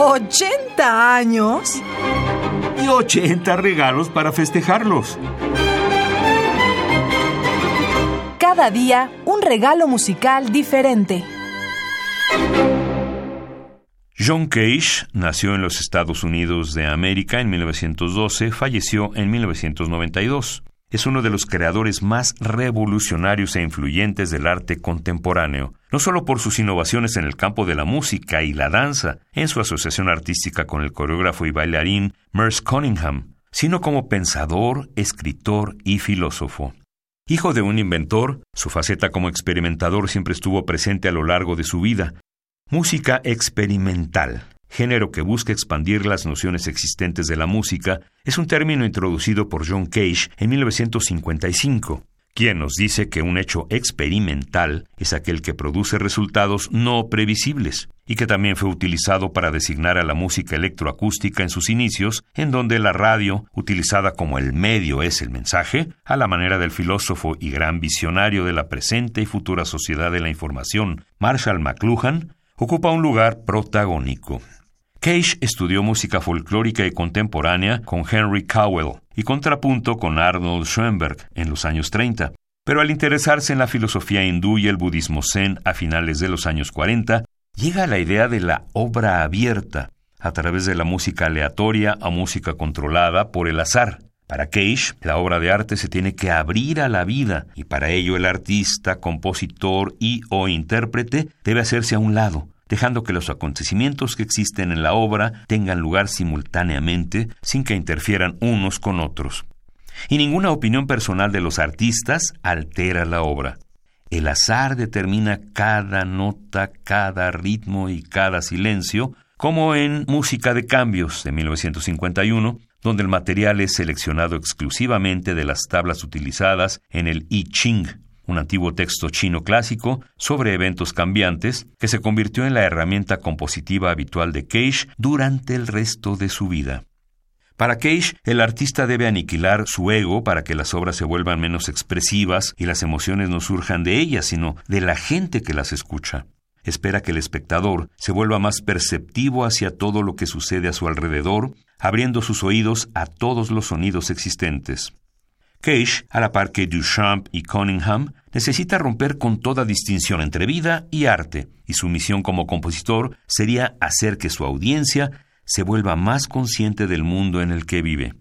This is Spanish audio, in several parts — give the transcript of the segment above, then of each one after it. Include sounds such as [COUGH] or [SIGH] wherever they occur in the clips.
¿80 años? Y 80 regalos para festejarlos. Cada día un regalo musical diferente. John Cage nació en los Estados Unidos de América en 1912, falleció en 1992 es uno de los creadores más revolucionarios e influyentes del arte contemporáneo, no solo por sus innovaciones en el campo de la música y la danza, en su asociación artística con el coreógrafo y bailarín Merce Cunningham, sino como pensador, escritor y filósofo. Hijo de un inventor, su faceta como experimentador siempre estuvo presente a lo largo de su vida. Música experimental, género que busca expandir las nociones existentes de la música, es un término introducido por John Cage en 1955, quien nos dice que un hecho experimental es aquel que produce resultados no previsibles, y que también fue utilizado para designar a la música electroacústica en sus inicios, en donde la radio, utilizada como el medio es el mensaje, a la manera del filósofo y gran visionario de la presente y futura sociedad de la información, Marshall McLuhan, ocupa un lugar protagónico. Cage estudió música folclórica y contemporánea con Henry Cowell y contrapunto con Arnold Schoenberg en los años 30. Pero al interesarse en la filosofía hindú y el budismo zen a finales de los años 40, llega a la idea de la obra abierta, a través de la música aleatoria a música controlada por el azar. Para Cage, la obra de arte se tiene que abrir a la vida y para ello el artista, compositor y o intérprete debe hacerse a un lado, dejando que los acontecimientos que existen en la obra tengan lugar simultáneamente sin que interfieran unos con otros. Y ninguna opinión personal de los artistas altera la obra. El azar determina cada nota, cada ritmo y cada silencio, como en Música de Cambios de 1951, donde el material es seleccionado exclusivamente de las tablas utilizadas en el I Ching, un antiguo texto chino clásico sobre eventos cambiantes que se convirtió en la herramienta compositiva habitual de Cage durante el resto de su vida. Para Cage, el artista debe aniquilar su ego para que las obras se vuelvan menos expresivas y las emociones no surjan de ellas, sino de la gente que las escucha. Espera que el espectador se vuelva más perceptivo hacia todo lo que sucede a su alrededor, abriendo sus oídos a todos los sonidos existentes. Cage, a la par que Duchamp y Cunningham, necesita romper con toda distinción entre vida y arte, y su misión como compositor sería hacer que su audiencia se vuelva más consciente del mundo en el que vive.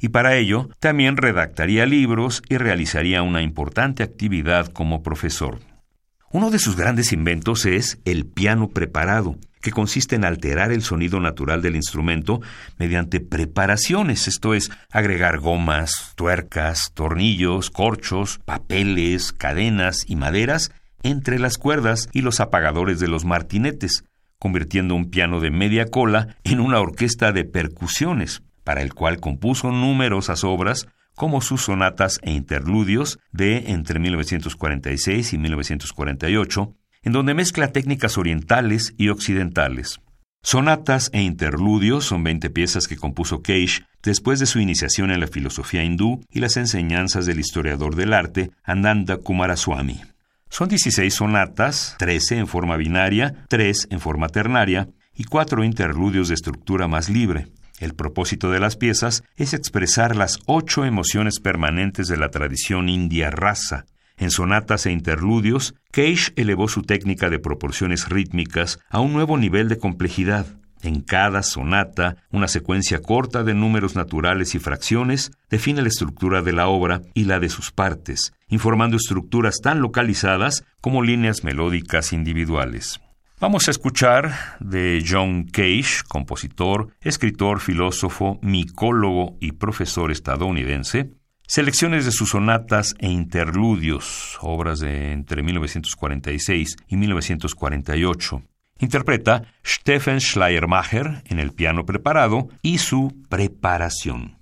Y para ello también redactaría libros y realizaría una importante actividad como profesor. Uno de sus grandes inventos es el piano preparado, que consiste en alterar el sonido natural del instrumento mediante preparaciones, esto es, agregar gomas, tuercas, tornillos, corchos, papeles, cadenas y maderas entre las cuerdas y los apagadores de los martinetes, convirtiendo un piano de media cola en una orquesta de percusiones, para el cual compuso numerosas obras como sus sonatas e interludios de entre 1946 y 1948, en donde mezcla técnicas orientales y occidentales. Sonatas e interludios son 20 piezas que compuso Cage después de su iniciación en la filosofía hindú y las enseñanzas del historiador del arte Ananda Kumaraswamy. Son 16 sonatas, 13 en forma binaria, 3 en forma ternaria y 4 interludios de estructura más libre. El propósito de las piezas es expresar las ocho emociones permanentes de la tradición india rasa, en sonatas e interludios, Cage elevó su técnica de proporciones rítmicas a un nuevo nivel de complejidad. En cada sonata, una secuencia corta de números naturales y fracciones define la estructura de la obra y la de sus partes, informando estructuras tan localizadas como líneas melódicas individuales. Vamos a escuchar de John Cage, compositor, escritor, filósofo, micólogo y profesor estadounidense, Selecciones de sus sonatas e interludios, obras de entre 1946 y 1948. Interpreta Stephen Schleiermacher en el piano preparado y su preparación.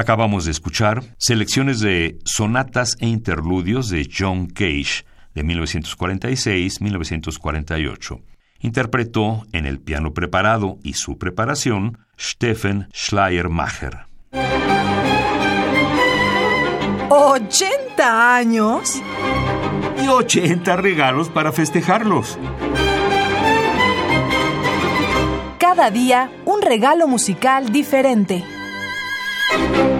Acabamos de escuchar selecciones de sonatas e interludios de John Cage de 1946-1948. Interpretó en el piano preparado y su preparación Steffen Schleiermacher. ¿80 años? Y 80 regalos para festejarlos. Cada día un regalo musical diferente. thank [LAUGHS] you